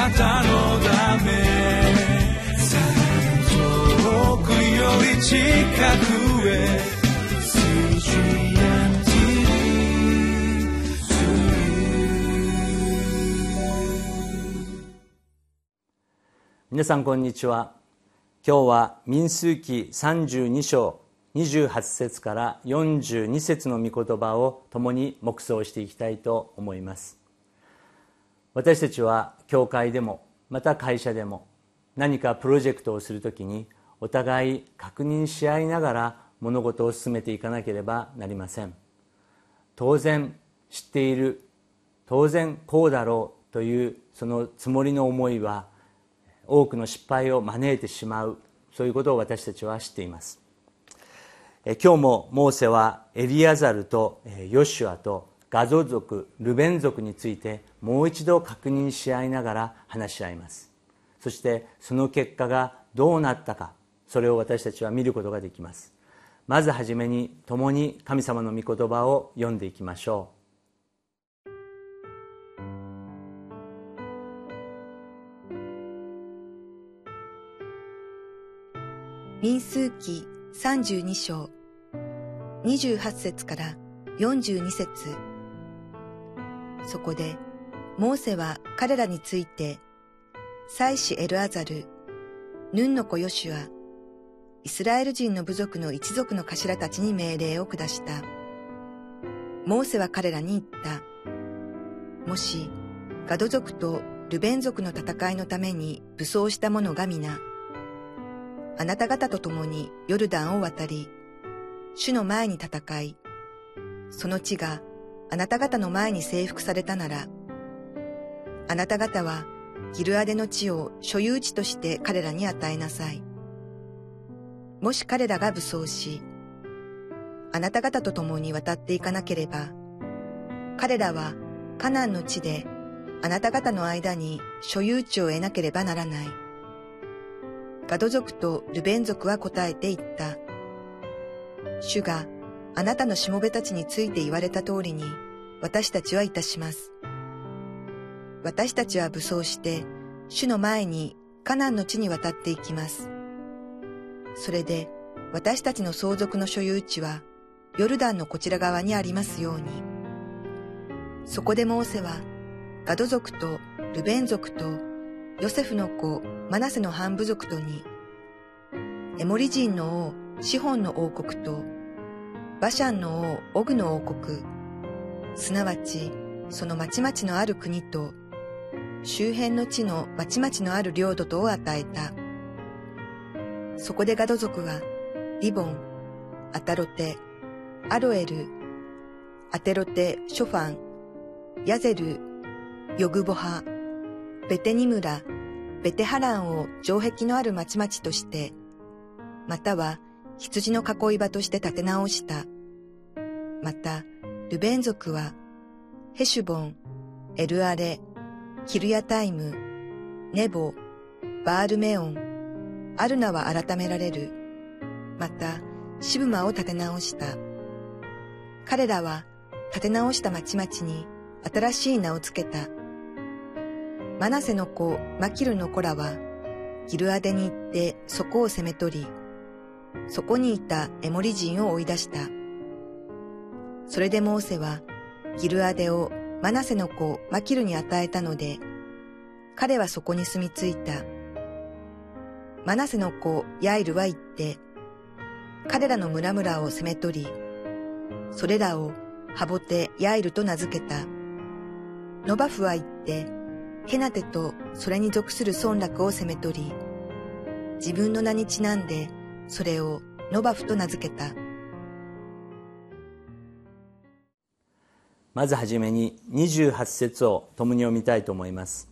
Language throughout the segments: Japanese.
なたのため遠くより近くへ皆さんこんにちは。今日は民数記32章28節から42節の御言葉を共に黙想していきたいと思います。私たちは教会でもまた会社でも何かプロジェクトをするときにお互い確認し合いながら物事を進めていかなければなりません。当然知っている当然こうだろうというそのつもりの思いは多くの失敗を招いてしまうそういうことを私たちは知っています。今日もモーセはエリアザルとヨシュアとガゾ族ルベン族についてもう一度確認し合いながら話し合います。そしてその結果がどうなったかそれを私たちは見ることができます。まずはじめに共に神様の御言葉を読んでいきましょう。民数記32章。28節から42節。そこでモーセは彼らについて祭司エルアザルヌンの子ヨシュアイスラエル人の部族の一族の頭たちに命令を下した。モーセは彼らに言った。もしガド族とルベン族の戦いのために武装した者が皆あなた方と共にヨルダンを渡り、主の前に戦い、その地があなた方の前に征服されたなら、あなた方はギルアデの地を所有地として彼らに与えなさい。もし彼らが武装し、あなた方と共に渡っていかなければ、彼らはカナンの地であなた方の間に所有地を得なければならない。ガド族とルベン族は答えて言った。主があなたのしもべたちについて言われた通りに私たちはいたします。私たちは武装して主の前にカナンの地に渡っていきます。それで私たちの相続の所有地はヨルダンのこちら側にありますように。そこでモーセはガド族とルベン族とヨセフの子マナセの半部族とに、エモリ人の王シホンの王国と、バシャンの王オグの王国、すなわちその町々のある国と、周辺の地の町々のある領土とを与えた。そこでガド族は、リボン、アタロテ、アロエル、アテロテ、ショファン、ヤゼル、ヨグボハ、ベテニムラ、ベテハランを城壁のある町々として、または羊の囲い場として建て直した。また、ルベン族は、ヘシュボン、エルアレ、キルヤタイム、ネボ、バールメオン、アルナは改められる。また、シブマを建て直した。彼らは建て直した町々に新しい名をつけた。マナセの子マキルの子らは、ギルアデに行ってそこを攻め取り、そこにいたエモリ人を追い出した。それでモーセは、ギルアデをマナセの子マキルに与えたので、彼はそこに住み着いた。マナセの子ヤイルは言って、彼らの村々を攻め取り、それらをハボテヤイルと名付けた。ノバフは言って、ヘナテとそれに属する村落を攻め取り、自分の名にちなんでそれをノバフと名付けた。まずはじめに28節を共に読みたいと思います。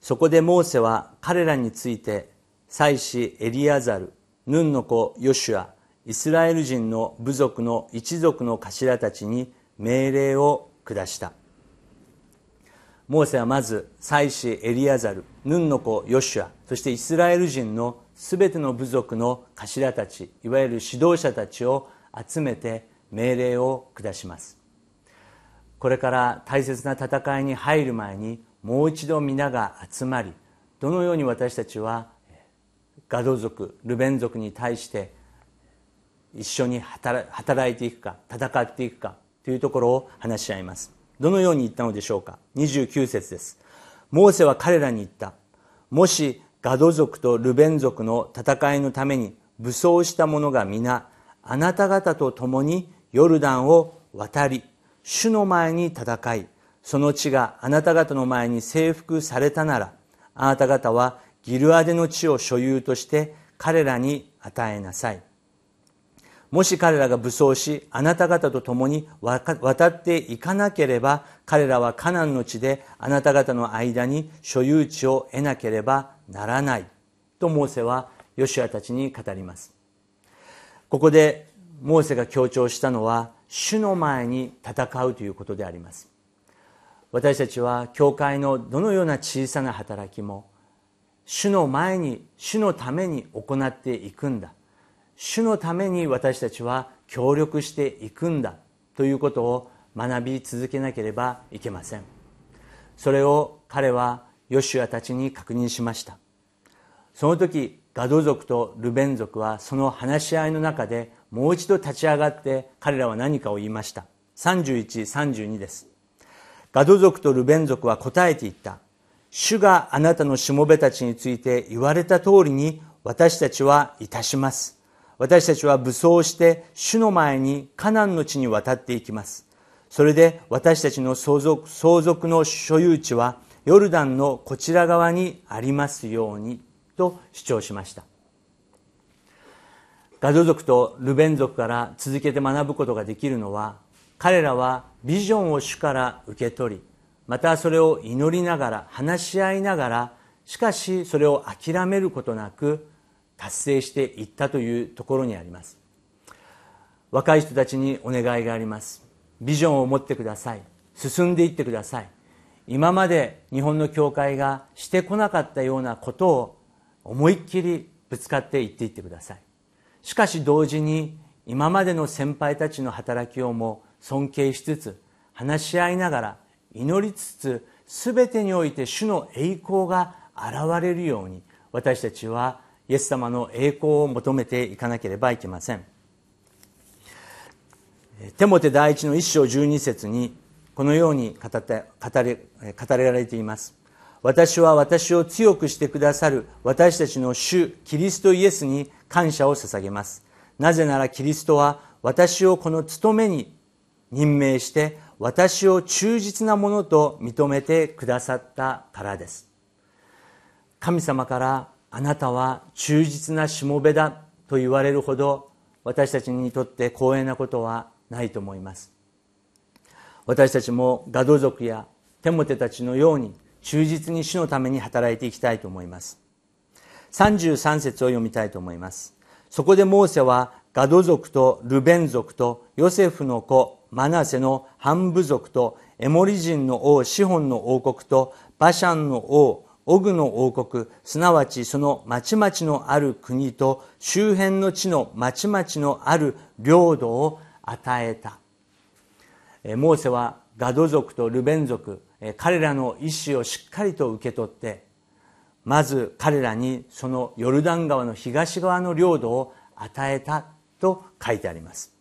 そこでモーセは彼らについて祭司エリアザル、ヌンの子ヨシュア、イスラエル人の部族の一族の頭たちに命令を下した。モーセはまず祭司エリアザルヌンの子ヨシュアそしてイスラエル人のすべての部族の頭たちいわゆる指導者たちを集めて命令を下します。これから大切な戦いに入る前にもう一度皆が集まりどのように私たちはガド族ルベン族に対して一緒に働いていくか戦っていくかというところを話し合います。どのように言ったのでしょうか。29節です。モーセは彼らに言った。もしガド族とルベン族の戦いのために武装した者が皆あなた方と共にヨルダンを渡り主の前に戦いその地があなた方の前に征服されたならあなた方はギルアデの地を所有として彼らに与えなさい。もし彼らが武装しあなた方と共に渡っていかなければ彼らはカナンの地であなた方の間に所有地を得なければならないとモーセはヨシュアたちに語ります。ここでモーセが強調したのは主の前に戦うということであります。私たちは教会のどのような小さな働きも主の前に主のために行っていくんだ。主のために私たちは協力していくんだ。ということを学び続けなければいけません。それを彼はヨシュアたちに確認しました。その時ガド族とルベン族はその話し合いの中でもう一度立ち上がって彼らは何かを言いました。3132です。ガド族とルベン族は答えていった。主があなたのしもべたちについて言われた通りに私たちはいたします。私たちは武装して主の前にカナンの地に渡っていきます。それで私たちの相続相続の所有地はヨルダンのこちら側にありますようにと主張しました。ガド族とルベン族から続けて学ぶことができるのは彼らはビジョンを主から受け取りまたそれを祈りながら話し合いながらしかしそれを諦めることなく達成していったというところにあります。若い人たちにお願いがあります。ビジョンを持ってください。進んでいってください。今まで日本の教会がしてこなかったようなことを思いっきりぶつかっていっていってください。しかし同時に今までの先輩たちの働きをも尊敬しつつ話し合いながら祈りつつ全てにおいて主の栄光が現れるように私たちはイエス様の栄光を求めていかなければいけません。テモテ第一の一章十二節にこのように語って語れ語られています。私は私を強くしてくださる私たちの主キリストイエスに感謝を捧げます。なぜならキリストは私をこの務めに任命して私を忠実なものと認めてくださったからです。神様からあなたは忠実なしもべだと言われるほど私たちにとって光栄なことはないと思います。私たちもガド族やテモテたちのように忠実に主のために働いていきたいと思います。33節を読みたいと思います。そこでモーセはガド族とルベン族とヨセフの子マナセの半部族とエモリ人の王シホンの王国とバシャンの王オグの王国すなわちその町々のある国と周辺の地の町々のある領土を与えた。モーセはガド族とルベン族彼らの意思をしっかりと受け取ってまず彼らにそのヨルダン川の東側の領土を与えたと書いてあります。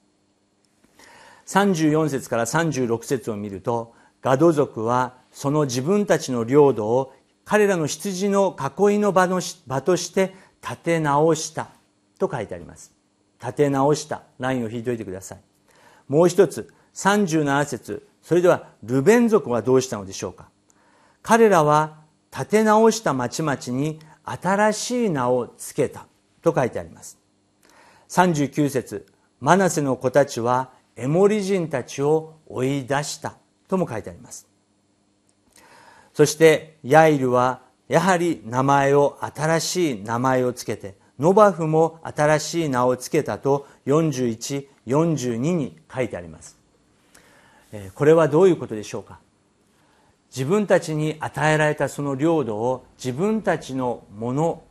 34節から36節を見るとガド族はその自分たちの領土を彼らの羊の囲いの場の場として立て直したと書いてあります。立て直した。ラインを引いておいてください。もう一つ37節それではルベン族はどうしたのでしょうか？彼らは立て直した町々に新しい名を付けたと書いてあります。39節マナセの子たちはエモリ人たちを追い出したとも書いてあります。そしてヤイルはやはり名前を新しい名前をつけてノバフも新しい名をつけたと4142に書いてあります。これはどういうことでしょうか？自分たちに与えられたその領土を自分たちのもの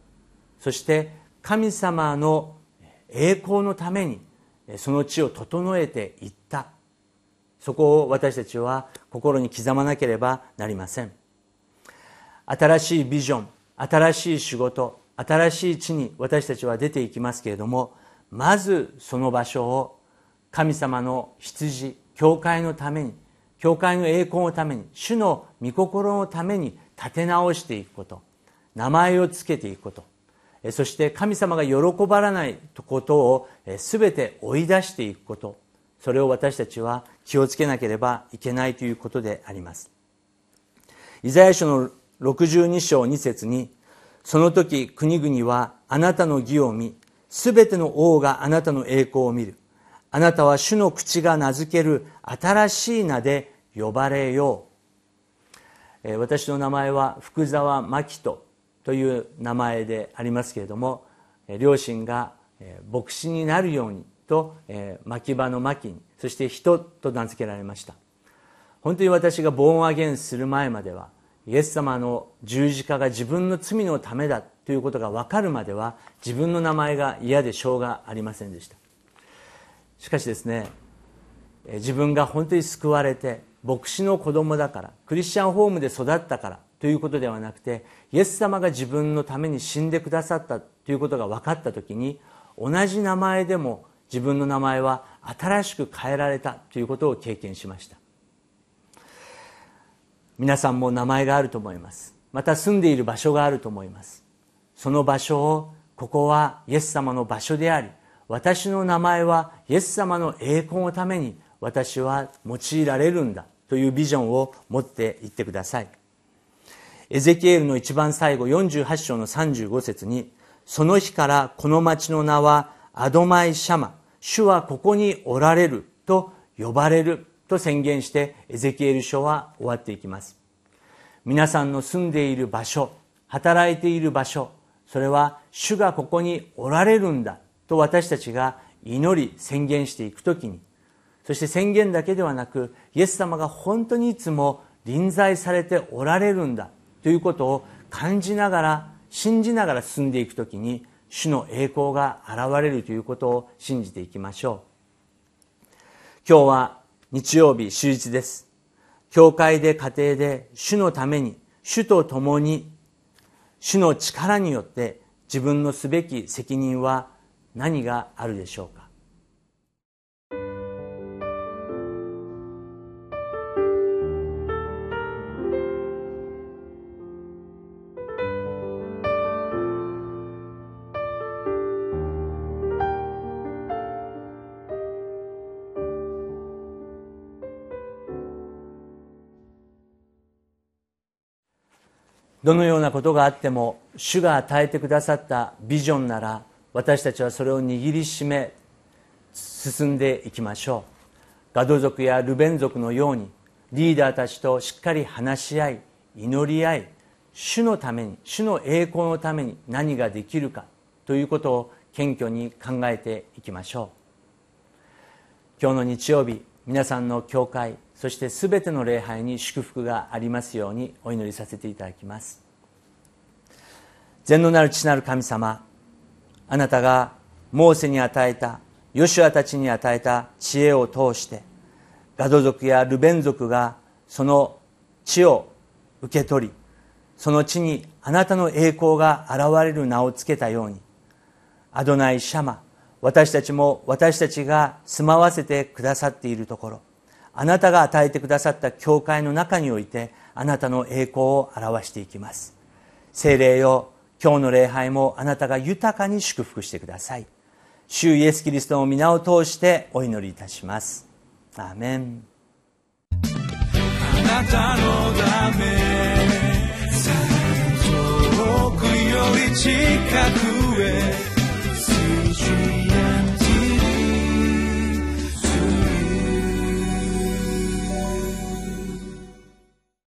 そして神様の栄光のためにその地を整えていった。そこを私たちは心に刻まなければなりません。新しいビジョン新しい仕事新しい地に私たちは出ていきますけれどもまずその場所を神様の羊教会のために教会の栄光のために主の御心のために立て直していくこと名前をつけていくことそして神様が喜ばないことを全て追い出していくことそれを私たちは気をつけなければいけないということであります。イザヤ書の62章2節にその時国々はあなたの義を見すべての王があなたの栄光を見る。あなたは主の口が名付ける新しい名で呼ばれよう。私の名前は福沢真紀人という名前でありますけれども両親が牧師になるようにと牧場の牧にそして人と名付けられました。本当に私がボーンアゲンする前まではイエス様の十字架が自分の罪のためだということが分かるまでは自分の名前が嫌でしょうがありませんでした。しかしですね自分が本当に救われて牧師の子供だからクリスチャンホームで育ったからということではなくてイエス様が自分のために死んでくださったということが分かった時に同じ名前でも自分の名前は新しく変えられたということを経験しました。皆さんも名前があると思います。また住んでいる場所があると思います。その場所をここはイエス様の場所であり私の名前はイエス様の栄光のために私は用いられるんだというビジョンを持っていってください。エゼキエルの一番最後48章の35節にその日からこの町の名はアドマイシャマ主はここにおられると呼ばれると宣言してエゼキエル書は終わっていきます。皆さんの住んでいる場所働いている場所それは主がここにおられるんだと私たちが祈り宣言していくときにそして宣言だけではなくイエス様が本当にいつも臨在されておられるんだということを感じながら信じながら進んでいくときに主の栄光が現れるということを信じていきましょう。今日は日曜日終日です。教会で家庭で主のために主と共に主の力によって自分のすべき責任は何があるでしょうか？どのようなことがあっても主が与えてくださったビジョンなら私たちはそれを握りしめ進んでいきましょう。ガド族やルベン族のようにリーダーたちとしっかり話し合い祈り合い主のために主の栄光のために何ができるかということを謙虚に考えていきましょう。今日の日曜日皆さんの教会そして全ての礼拝に祝福がありますようにお祈りさせていただきます。善のなる父なる神様あなたがモーセに与えたヨシュアたちに与えた知恵を通してガド族やルベン族がその地を受け取りその地にあなたの栄光が現れる名をつけたようにアドナイ・シャマ私たちも私たちが住まわせてくださっているところあなたが与えてくださった教会の中においてあなたの栄光を表していきます。精霊よ今日の礼拝もあなたが豊かに祝福してください。主イエス・キリストの皆を通してお祈りいたします。アーメン。あなたのため遠くより近くへ。